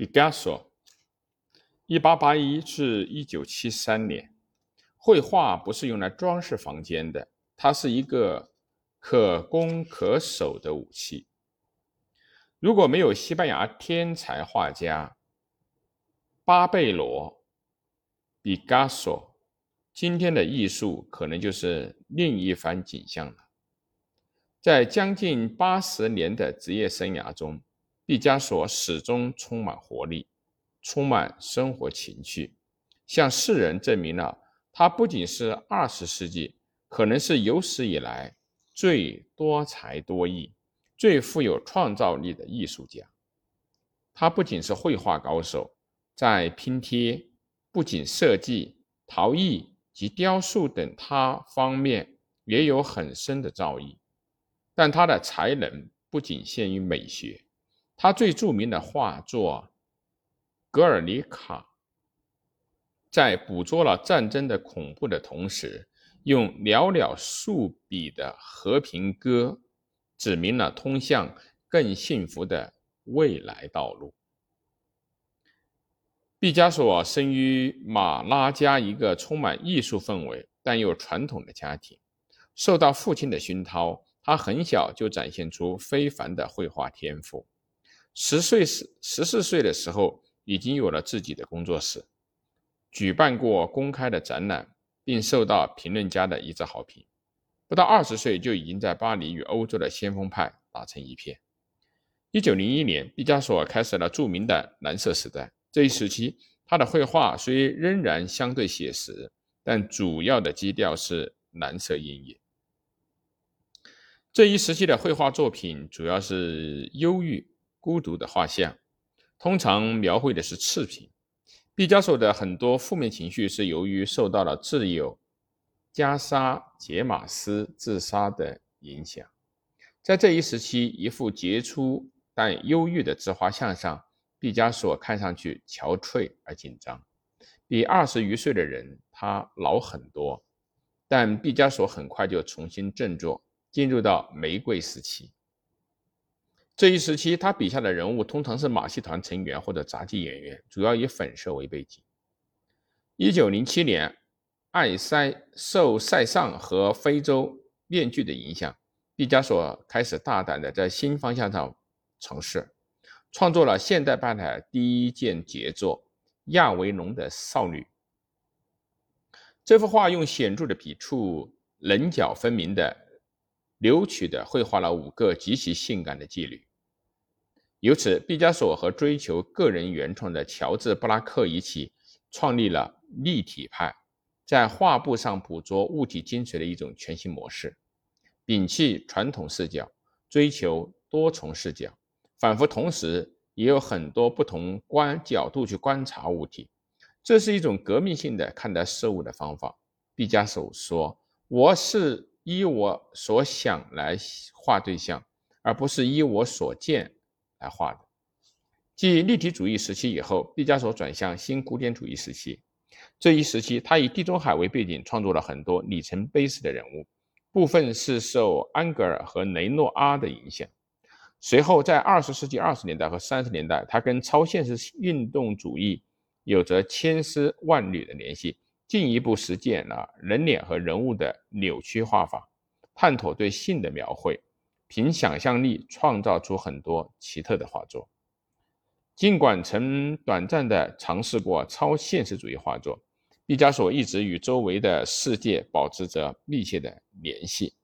毕加索，一八八一至一九七三年。绘画不是用来装饰房间的，它是一个可攻可守的武器。如果没有西班牙天才画家巴贝罗·毕加索，今天的艺术可能就是另一番景象了。在将近八十年的职业生涯中，毕加索始终充满活力，充满生活情趣，向世人证明了他不仅是二十世纪可能是有史以来最多才多艺、最富有创造力的艺术家。他不仅是绘画高手，在拼贴、不仅设计、陶艺及雕塑等他方面也有很深的造诣，但他的才能不仅限于美学。他最著名的画作《格尔尼卡》在捕捉了战争的恐怖的同时，用寥寥数笔的和平歌指明了通向更幸福的未来道路。毕加索生于马拉加一个充满艺术氛围但又传统的家庭，受到父亲的熏陶，他很小就展现出非凡的绘画天赋。十岁时，十四岁的时候，已经有了自己的工作室，举办过公开的展览，并受到评论家的一致好评。不到二十岁，就已经在巴黎与欧洲的先锋派打成一片。一九零一年，毕加索开始了著名的蓝色时代。这一时期，他的绘画虽仍然相对写实，但主要的基调是蓝色阴影。这一时期的绘画作品主要是忧郁。孤独的画像，通常描绘的是次品。毕加索的很多负面情绪是由于受到了挚友加沙杰马斯自杀的影响。在这一时期，一幅杰出但忧郁的自画像上，毕加索看上去憔悴而紧张，比二十余岁的人他老很多。但毕加索很快就重新振作，进入到玫瑰时期。这一时期，他笔下的人物通常是马戏团成员或者杂技演员，主要以粉色为背景。一九零七年，艾塞受塞尚和非洲面具的影响，毕加索开始大胆地在新方向上尝试，创作了现代派的第一件杰作《亚维农的少女》。这幅画用显著的笔触，棱角分明的、扭曲的绘画了五个极其性感的妓女。由此，毕加索和追求个人原创的乔治·布拉克一起创立了立体派，在画布上捕捉物体精髓的一种全新模式，摒弃传统视角，追求多重视角，仿佛同时也有很多不同观角度去观察物体。这是一种革命性的看待事物的方法。毕加索说：“我是依我所想来画对象，而不是依我所见。”来画的。继立体主义时期以后，毕加索转向新古典主义时期。这一时期，他以地中海为背景，创作了很多里程碑式的人物，部分是受安格尔和雷诺阿的影响。随后，在二十世纪二十年代和三十年代，他跟超现实运动主义有着千丝万缕的联系，进一步实践了人脸和人物的扭曲画法，探索对性的描绘。凭想象力创造出很多奇特的画作。尽管曾短暂的尝试过超现实主义画作，毕加索一直与周围的世界保持着密切的联系。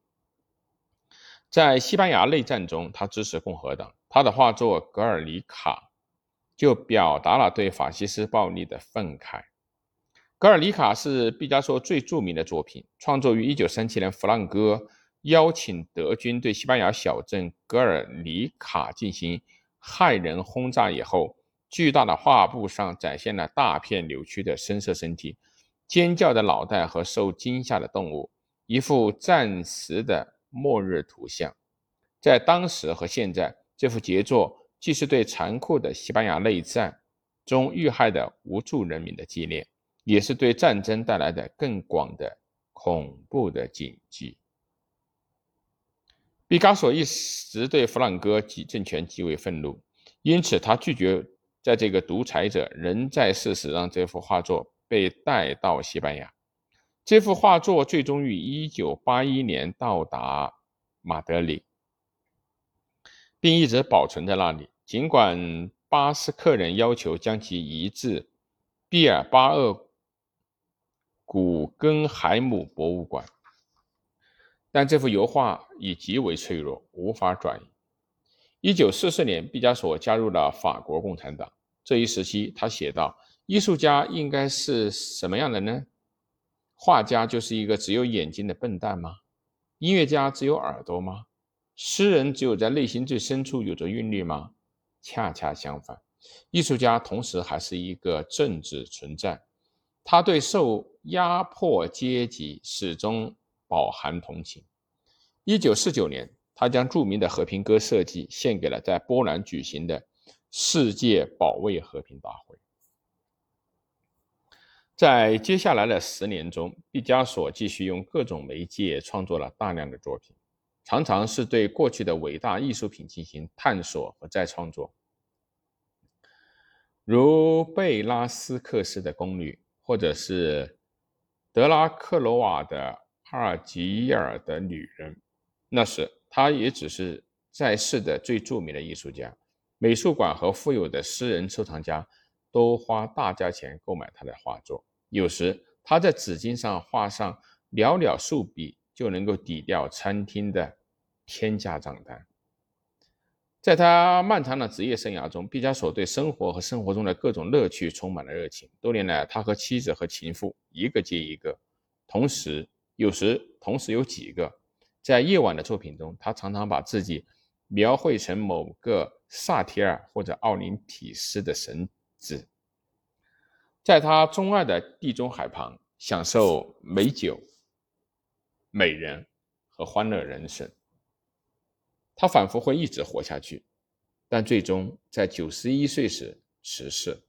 在西班牙内战中，他支持共和党，他的画作《格尔尼卡》就表达了对法西斯暴力的愤慨。《格尔尼卡》是毕加索最著名的作品，创作于1937年，弗朗哥。邀请德军对西班牙小镇格尔尼卡进行骇人轰炸以后，巨大的画布上展现了大片扭曲的深色身体、尖叫的脑袋和受惊吓的动物，一幅暂时的末日图像。在当时和现在，这幅杰作既是对残酷的西班牙内战中遇害的无助人民的纪念，也是对战争带来的更广的恐怖的警惕。毕加索一直对弗朗哥及政权极为愤怒，因此他拒绝在这个独裁者仍在世时，让这幅画作被带到西班牙。这幅画作最终于1981年到达马德里，并一直保存在那里。尽管巴斯克人要求将其移至毕尔巴鄂古根海姆博物馆，但这幅油画已极为脆弱，无法转移。一九四四年，毕加索加入了法国共产党。这一时期，他写道：“艺术家应该是什么样的呢？画家就是一个只有眼睛的笨蛋吗？音乐家只有耳朵吗？诗人只有在内心最深处有着韵律吗？恰恰相反，艺术家同时还是一个政治存在。他对受压迫阶级始终饱含同情。”一九四九年。他将著名的和平歌设计献给了在波兰举行的世界保卫和平大会。在接下来的十年中，毕加索继续用各种媒介创作了大量的作品，常常是对过去的伟大艺术品进行探索和再创作，如贝拉斯克斯的宫女，或者是德拉克罗瓦的阿尔及尔的女人。那时。他也只是在世的最著名的艺术家，美术馆和富有的私人收藏家都花大价钱购买他的画作。有时他在纸巾上画上寥寥数笔，就能够抵掉餐厅的天价账单。在他漫长的职业生涯中，毕加索对生活和生活中的各种乐趣充满了热情。多年来，他和妻子和情妇一个接一个，同时有时同时有几个。在夜晚的作品中，他常常把自己描绘成某个萨提尔或者奥林匹斯的神子，在他钟爱的地中海旁享受美酒、美人和欢乐人生。他仿佛会一直活下去，但最终在九十一岁时辞世。